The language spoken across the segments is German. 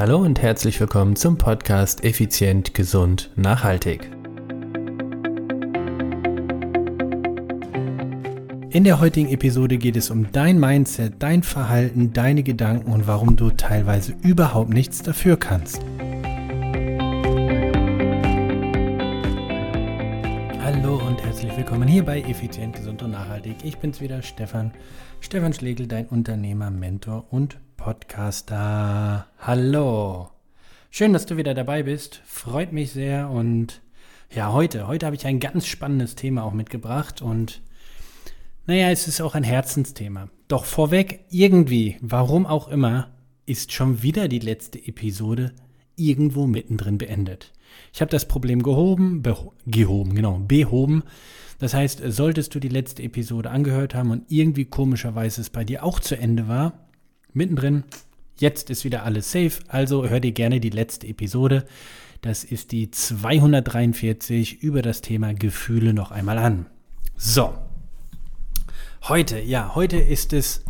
Hallo und herzlich willkommen zum Podcast Effizient, Gesund, Nachhaltig. In der heutigen Episode geht es um dein Mindset, dein Verhalten, deine Gedanken und warum du teilweise überhaupt nichts dafür kannst. Willkommen hier bei Effizient, Gesund und Nachhaltig. Ich bin's wieder, Stefan. Stefan Schlegel, dein Unternehmer, Mentor und Podcaster. Hallo. Schön, dass du wieder dabei bist. Freut mich sehr. Und ja, heute, heute habe ich ein ganz spannendes Thema auch mitgebracht. Und naja, es ist auch ein Herzensthema. Doch vorweg, irgendwie, warum auch immer, ist schon wieder die letzte Episode irgendwo mittendrin beendet. Ich habe das Problem gehoben, gehoben, genau, behoben. Das heißt, solltest du die letzte Episode angehört haben und irgendwie komischerweise es bei dir auch zu Ende war, mittendrin, jetzt ist wieder alles safe, also hör dir gerne die letzte Episode. Das ist die 243 über das Thema Gefühle noch einmal an. So, Heute, ja, heute ist es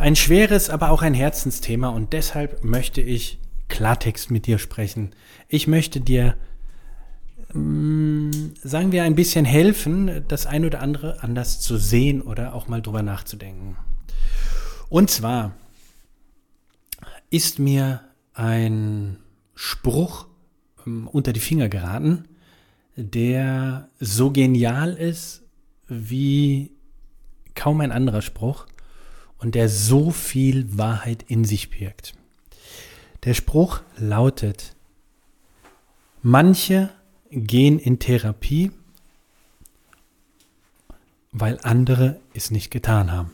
ein schweres, aber auch ein Herzensthema und deshalb möchte ich Klartext mit dir sprechen. Ich möchte dir, mm, sagen wir, ein bisschen helfen, das ein oder andere anders zu sehen oder auch mal drüber nachzudenken. Und zwar ist mir ein Spruch ähm, unter die Finger geraten, der so genial ist, wie kaum ein anderer Spruch und der so viel Wahrheit in sich birgt. Der Spruch lautet, manche gehen in Therapie, weil andere es nicht getan haben.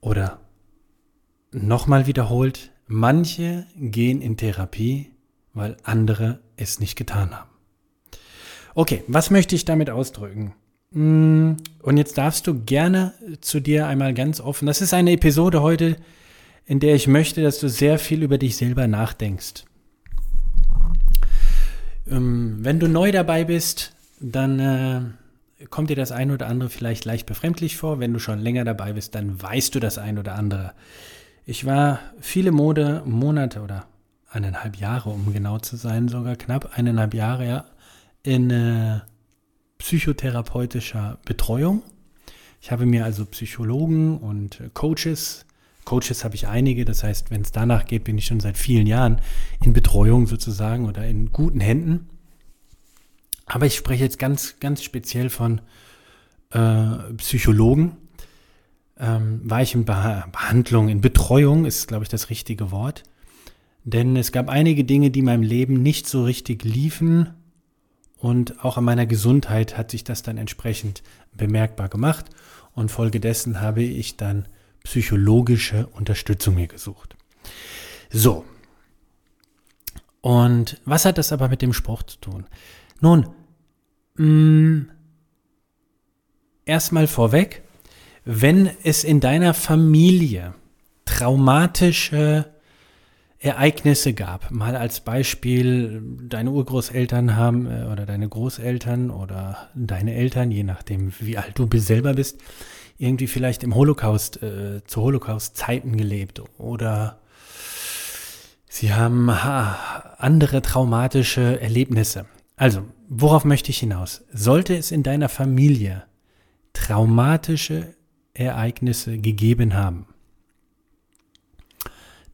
Oder nochmal wiederholt, manche gehen in Therapie, weil andere es nicht getan haben. Okay, was möchte ich damit ausdrücken? Mm, und jetzt darfst du gerne zu dir einmal ganz offen. Das ist eine Episode heute, in der ich möchte, dass du sehr viel über dich selber nachdenkst. Ähm, wenn du neu dabei bist, dann äh, kommt dir das ein oder andere vielleicht leicht befremdlich vor. Wenn du schon länger dabei bist, dann weißt du das ein oder andere. Ich war viele Mode, Monate oder eineinhalb Jahre, um genau zu sein, sogar knapp eineinhalb Jahre, ja, in äh, psychotherapeutischer Betreuung. Ich habe mir also Psychologen und Coaches, Coaches habe ich einige, das heißt, wenn es danach geht, bin ich schon seit vielen Jahren in Betreuung sozusagen oder in guten Händen. Aber ich spreche jetzt ganz, ganz speziell von äh, Psychologen. Ähm, war ich in Behandlung, in Betreuung ist, glaube ich, das richtige Wort. Denn es gab einige Dinge, die in meinem Leben nicht so richtig liefen und auch an meiner Gesundheit hat sich das dann entsprechend bemerkbar gemacht. Und folgedessen habe ich dann psychologische Unterstützung mir gesucht. So. Und was hat das aber mit dem Spruch zu tun? Nun, mm, erstmal vorweg, wenn es in deiner Familie traumatische Ereignisse gab. Mal als Beispiel, deine Urgroßeltern haben äh, oder deine Großeltern oder deine Eltern, je nachdem wie alt du selber bist, irgendwie vielleicht im Holocaust, äh, zu Holocaust-Zeiten gelebt oder sie haben ha, andere traumatische Erlebnisse. Also, worauf möchte ich hinaus? Sollte es in deiner Familie traumatische Ereignisse gegeben haben,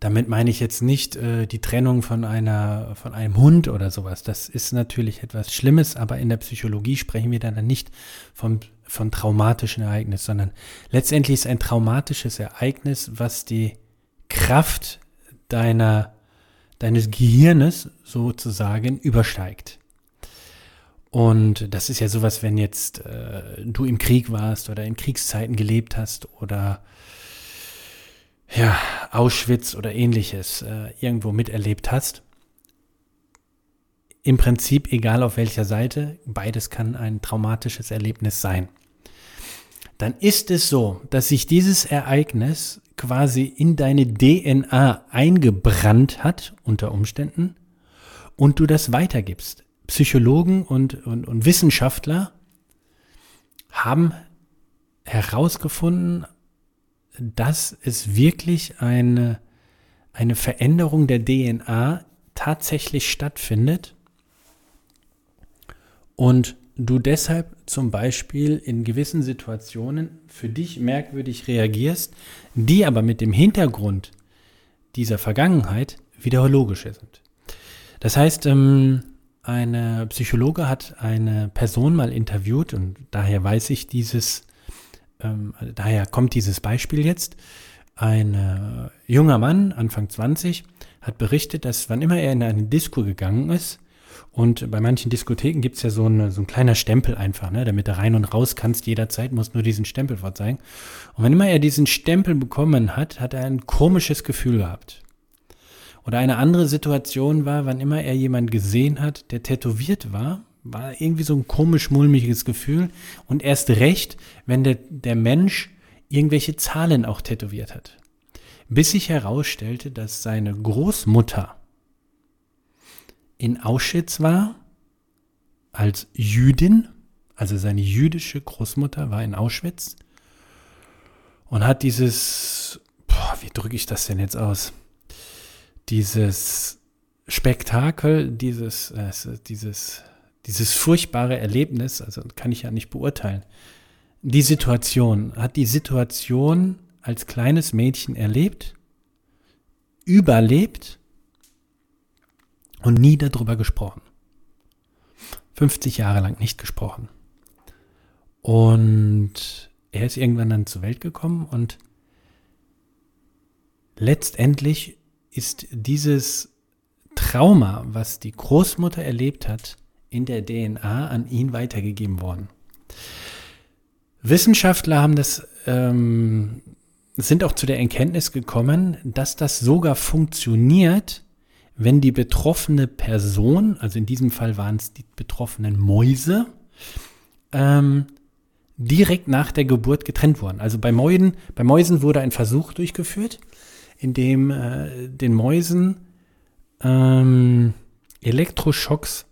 damit meine ich jetzt nicht äh, die Trennung von einer, von einem Hund oder sowas. Das ist natürlich etwas Schlimmes, aber in der Psychologie sprechen wir dann nicht von, von traumatischen Ereignissen, sondern letztendlich ist ein traumatisches Ereignis, was die Kraft deiner, deines Gehirnes sozusagen übersteigt. Und das ist ja sowas, wenn jetzt äh, du im Krieg warst oder in Kriegszeiten gelebt hast oder ja, Auschwitz oder ähnliches äh, irgendwo miterlebt hast. Im Prinzip, egal auf welcher Seite, beides kann ein traumatisches Erlebnis sein. Dann ist es so, dass sich dieses Ereignis quasi in deine DNA eingebrannt hat, unter Umständen, und du das weitergibst. Psychologen und, und, und Wissenschaftler haben herausgefunden, dass es wirklich eine eine Veränderung der DNA tatsächlich stattfindet und du deshalb zum Beispiel in gewissen Situationen für dich merkwürdig reagierst, die aber mit dem Hintergrund dieser Vergangenheit wieder logisch sind. Das heißt, ähm, eine Psychologe hat eine Person mal interviewt und daher weiß ich dieses, ähm, daher kommt dieses Beispiel jetzt. Ein äh, junger Mann, Anfang 20, hat berichtet, dass wann immer er in eine Disco gegangen ist, und bei manchen Diskotheken gibt es ja so, eine, so ein kleiner Stempel einfach, ne, damit du rein und raus kannst jederzeit, musst nur diesen Stempel vorzeigen. Und wenn immer er diesen Stempel bekommen hat, hat er ein komisches Gefühl gehabt. Oder eine andere Situation war, wann immer er jemand gesehen hat, der tätowiert war, war irgendwie so ein komisch mulmiges Gefühl. Und erst recht, wenn der, der Mensch irgendwelche Zahlen auch tätowiert hat. Bis sich herausstellte, dass seine Großmutter in Auschwitz war, als Jüdin, also seine jüdische Großmutter war in Auschwitz und hat dieses, boah, wie drücke ich das denn jetzt aus? Dieses Spektakel, dieses, äh, dieses, dieses furchtbare Erlebnis, also kann ich ja nicht beurteilen. Die Situation, hat die Situation als kleines Mädchen erlebt, überlebt und nie darüber gesprochen. 50 Jahre lang nicht gesprochen. Und er ist irgendwann dann zur Welt gekommen und letztendlich ist dieses Trauma, was die Großmutter erlebt hat, in der DNA an ihn weitergegeben worden. Wissenschaftler haben das, ähm, sind auch zu der Erkenntnis gekommen, dass das sogar funktioniert, wenn die betroffene Person, also in diesem Fall waren es die betroffenen Mäuse, ähm, direkt nach der Geburt getrennt wurden. Also bei Mäuden, bei Mäusen wurde ein Versuch durchgeführt, in dem äh, den Mäusen ähm, Elektroschocks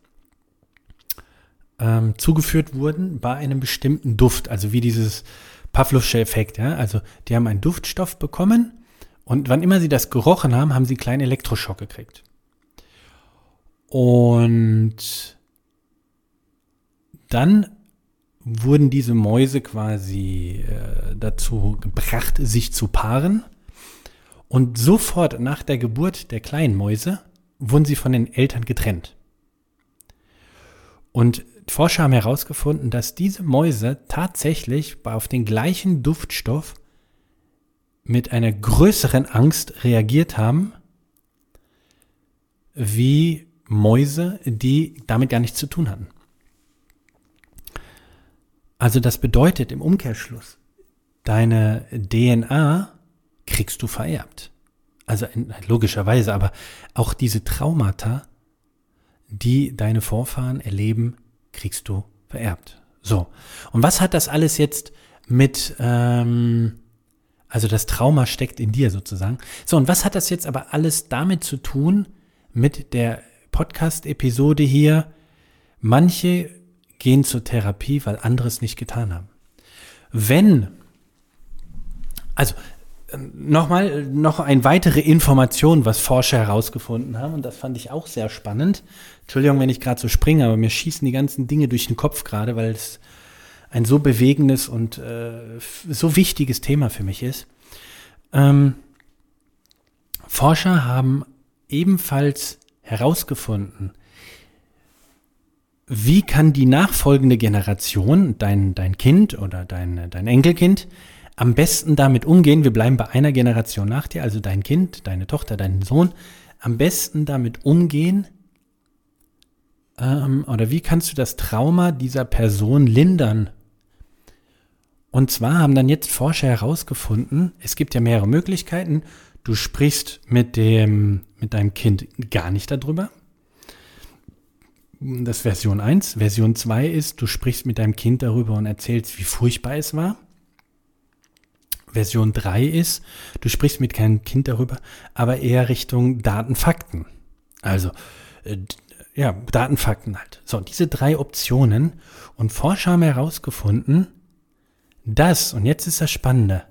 ähm, zugeführt wurden bei einem bestimmten Duft, also wie dieses Pavlovsche Effekt. Ja? Also die haben einen Duftstoff bekommen und wann immer sie das gerochen haben, haben sie einen kleinen Elektroschock gekriegt. Und dann wurden diese Mäuse quasi äh, dazu gebracht, sich zu paaren. Und sofort nach der Geburt der kleinen Mäuse wurden sie von den Eltern getrennt. Und Forscher haben herausgefunden, dass diese Mäuse tatsächlich auf den gleichen Duftstoff mit einer größeren Angst reagiert haben, wie Mäuse, die damit gar nichts zu tun hatten. Also das bedeutet im Umkehrschluss, deine DNA kriegst du vererbt. Also logischerweise, aber auch diese Traumata, die deine Vorfahren erleben, kriegst du vererbt. So. Und was hat das alles jetzt mit, ähm, also das Trauma steckt in dir sozusagen. So, und was hat das jetzt aber alles damit zu tun mit der Podcast-Episode hier, manche gehen zur Therapie, weil andere es nicht getan haben. Wenn, also nochmal, noch eine weitere Information, was Forscher herausgefunden haben, und das fand ich auch sehr spannend. Entschuldigung, wenn ich gerade so springe, aber mir schießen die ganzen Dinge durch den Kopf gerade, weil es ein so bewegendes und äh, so wichtiges Thema für mich ist. Ähm, Forscher haben ebenfalls herausgefunden, wie kann die nachfolgende Generation, dein, dein Kind oder dein, dein Enkelkind, am besten damit umgehen, wir bleiben bei einer Generation nach dir, also dein Kind, deine Tochter, dein Sohn, am besten damit umgehen, ähm, oder wie kannst du das Trauma dieser Person lindern? Und zwar haben dann jetzt Forscher herausgefunden, es gibt ja mehrere Möglichkeiten. Du sprichst mit dem, mit deinem Kind gar nicht darüber. Das ist Version 1. Version 2 ist, du sprichst mit deinem Kind darüber und erzählst, wie furchtbar es war. Version 3 ist, du sprichst mit keinem Kind darüber, aber eher Richtung Datenfakten. Also, äh, ja, Datenfakten halt. So, diese drei Optionen. Und Forscher haben herausgefunden, dass, und jetzt ist das Spannende,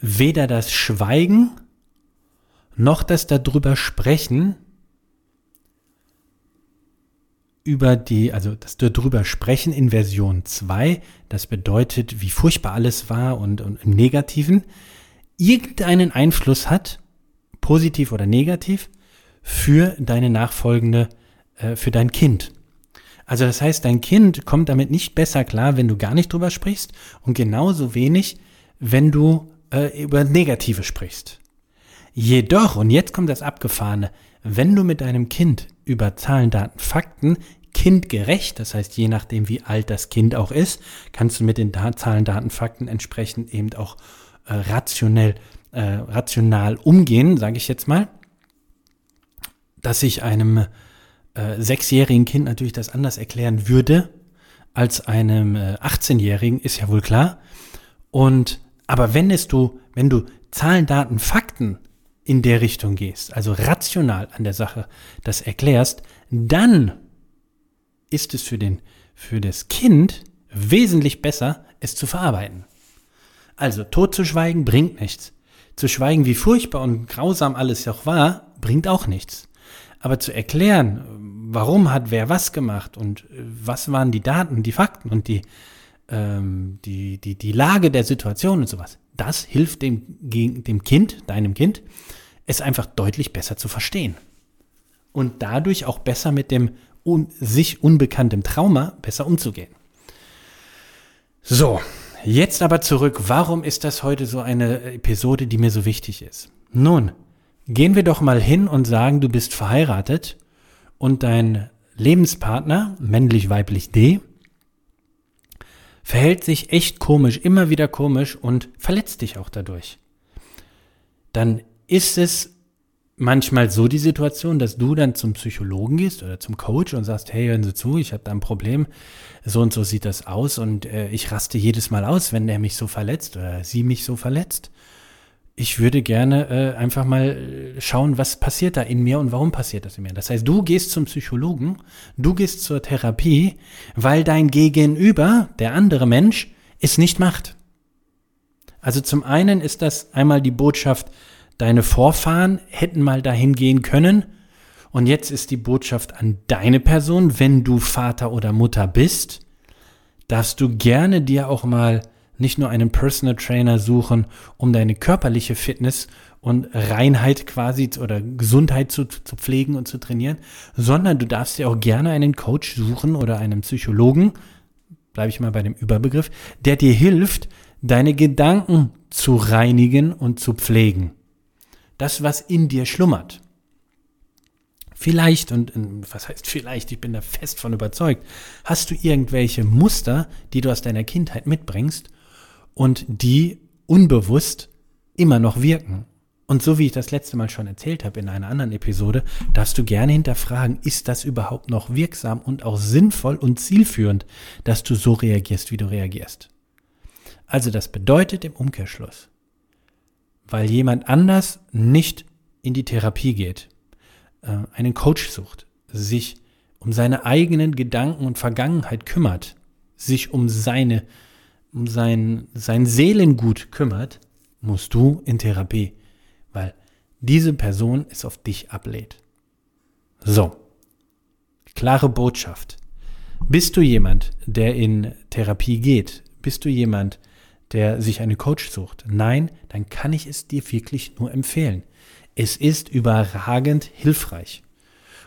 weder das Schweigen noch das darüber sprechen, über die, also das darüber sprechen in Version 2, das bedeutet, wie furchtbar alles war und, und im Negativen, irgendeinen Einfluss hat, positiv oder negativ, für deine nachfolgende, äh, für dein Kind. Also das heißt, dein Kind kommt damit nicht besser klar, wenn du gar nicht drüber sprichst und genauso wenig, wenn du äh, über Negative sprichst. Jedoch, und jetzt kommt das Abgefahrene, wenn du mit deinem Kind über Zahlen, Daten, Fakten kindgerecht, das heißt je nachdem wie alt das Kind auch ist, kannst du mit den da Zahlen, Daten, Fakten entsprechend eben auch äh, rationell, äh, rational umgehen, sage ich jetzt mal, dass ich einem äh, sechsjährigen Kind natürlich das anders erklären würde als einem äh, 18-Jährigen, ist ja wohl klar. Und aber wenn es du, wenn du Zahlen, Daten, Fakten in der Richtung gehst, also rational an der Sache das erklärst, dann ist es für den, für das Kind wesentlich besser, es zu verarbeiten. Also, tot zu schweigen bringt nichts. Zu schweigen, wie furchtbar und grausam alles auch war, bringt auch nichts. Aber zu erklären, warum hat wer was gemacht und äh, was waren die Daten, die Fakten und die, ähm, die, die, die Lage der Situation und sowas, das hilft dem, dem Kind, deinem Kind, es einfach deutlich besser zu verstehen. Und dadurch auch besser mit dem un, sich unbekanntem Trauma besser umzugehen. So, jetzt aber zurück. Warum ist das heute so eine Episode, die mir so wichtig ist? Nun, Gehen wir doch mal hin und sagen, du bist verheiratet und dein Lebenspartner, männlich, weiblich D, verhält sich echt komisch, immer wieder komisch und verletzt dich auch dadurch. Dann ist es manchmal so die Situation, dass du dann zum Psychologen gehst oder zum Coach und sagst, hey, hören Sie zu, ich habe da ein Problem, so und so sieht das aus und äh, ich raste jedes Mal aus, wenn er mich so verletzt oder sie mich so verletzt ich würde gerne äh, einfach mal schauen, was passiert da in mir und warum passiert das in mir. Das heißt, du gehst zum Psychologen, du gehst zur Therapie, weil dein Gegenüber, der andere Mensch, es nicht macht. Also zum einen ist das einmal die Botschaft, deine Vorfahren hätten mal dahin gehen können. Und jetzt ist die Botschaft an deine Person, wenn du Vater oder Mutter bist, darfst du gerne dir auch mal nicht nur einen Personal Trainer suchen, um deine körperliche Fitness und Reinheit quasi oder Gesundheit zu, zu pflegen und zu trainieren, sondern du darfst dir auch gerne einen Coach suchen oder einen Psychologen, bleibe ich mal bei dem Überbegriff, der dir hilft, deine Gedanken zu reinigen und zu pflegen. Das, was in dir schlummert. Vielleicht, und was heißt vielleicht, ich bin da fest von überzeugt, hast du irgendwelche Muster, die du aus deiner Kindheit mitbringst und die unbewusst immer noch wirken. Und so wie ich das letzte Mal schon erzählt habe in einer anderen Episode, darfst du gerne hinterfragen, ist das überhaupt noch wirksam und auch sinnvoll und zielführend, dass du so reagierst, wie du reagierst. Also das bedeutet im Umkehrschluss, weil jemand anders nicht in die Therapie geht, äh, einen Coach sucht, sich um seine eigenen Gedanken und Vergangenheit kümmert, sich um seine um sein, sein Seelengut kümmert, musst du in Therapie, weil diese Person es auf dich ablehnt. So, klare Botschaft. Bist du jemand, der in Therapie geht? Bist du jemand, der sich einen Coach sucht? Nein, dann kann ich es dir wirklich nur empfehlen. Es ist überragend hilfreich.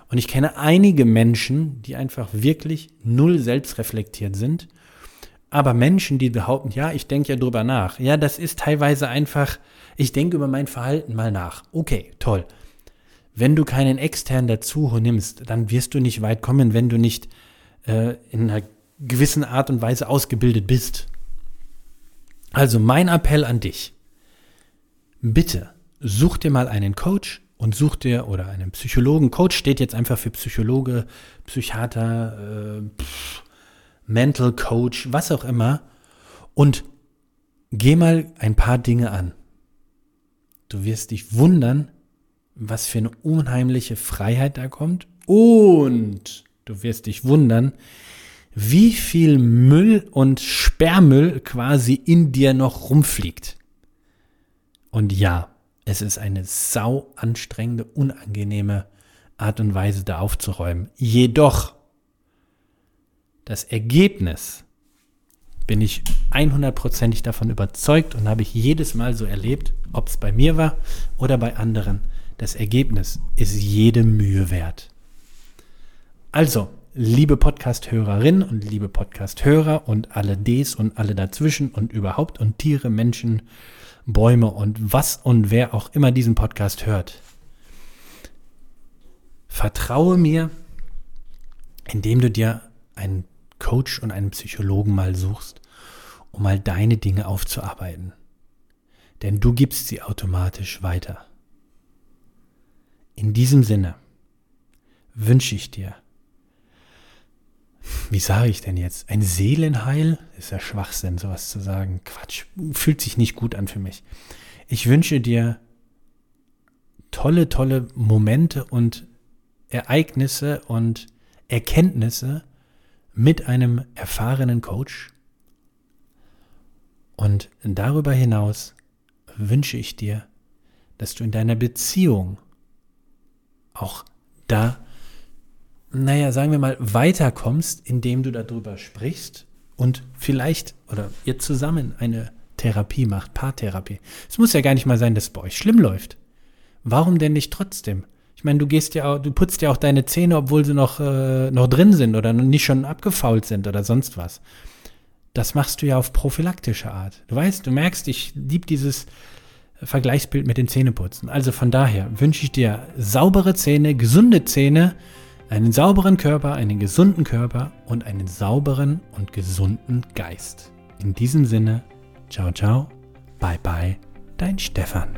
Und ich kenne einige Menschen, die einfach wirklich null selbstreflektiert sind aber Menschen, die behaupten, ja, ich denke ja drüber nach, ja, das ist teilweise einfach, ich denke über mein Verhalten mal nach. Okay, toll. Wenn du keinen externen dazu nimmst, dann wirst du nicht weit kommen, wenn du nicht äh, in einer gewissen Art und Weise ausgebildet bist. Also mein Appell an dich. Bitte such dir mal einen Coach und such dir oder einen Psychologen. Coach steht jetzt einfach für Psychologe, Psychiater, äh, pff, Mental Coach, was auch immer. Und geh mal ein paar Dinge an. Du wirst dich wundern, was für eine unheimliche Freiheit da kommt. Und du wirst dich wundern, wie viel Müll und Sperrmüll quasi in dir noch rumfliegt. Und ja, Es ist eine sau anstrengende, unangenehme Art und Weise, da aufzuräumen. Jedoch, das Ergebnis bin ich 100%ig davon überzeugt und habe ich jedes Mal so erlebt, ob es bei mir war oder bei anderen. Das Ergebnis ist jede Mühe wert. Also, liebe Podcast-Hörerinnen und liebe Podcast-Hörer und alle Ds und alle dazwischen und überhaupt und Tiere, Menschen, Bäume und was und wer auch immer diesen Podcast hört. Vertraue mir, indem du dir einen Coach und einen Psychologen mal suchst, um mal deine Dinge aufzuarbeiten. Denn du gibst sie automatisch weiter. In diesem Sinne wünsche ich dir, wie sage ich denn jetzt? Ein Seelenheil? Ist ja Schwachsinn, sowas zu sagen. Quatsch. Fühlt sich nicht gut an für mich. Ich wünsche dir tolle, tolle Momente und Ereignisse und Erkenntnisse mit einem erfahrenen Coach. Und darüber hinaus wünsche ich dir, dass du in deiner Beziehung auch da naja, sagen wir mal, weiterkommst, indem du darüber sprichst und vielleicht oder ihr zusammen eine Therapie macht, Paartherapie. Es muss ja gar nicht mal sein, dass es bei euch schlimm läuft. Warum denn nicht trotzdem? Ich meine, du gehst ja du putzt ja auch deine Zähne, obwohl sie noch, äh, noch drin sind oder nicht schon abgefault sind oder sonst was. Das machst du ja auf prophylaktische Art. Du weißt, du merkst, ich liebe dieses Vergleichsbild mit den Zähneputzen. Also von daher wünsche ich dir saubere Zähne, gesunde Zähne, einen sauberen Körper, einen gesunden Körper und einen sauberen und gesunden Geist. In diesem Sinne, ciao, ciao, bye, bye, dein Stefan.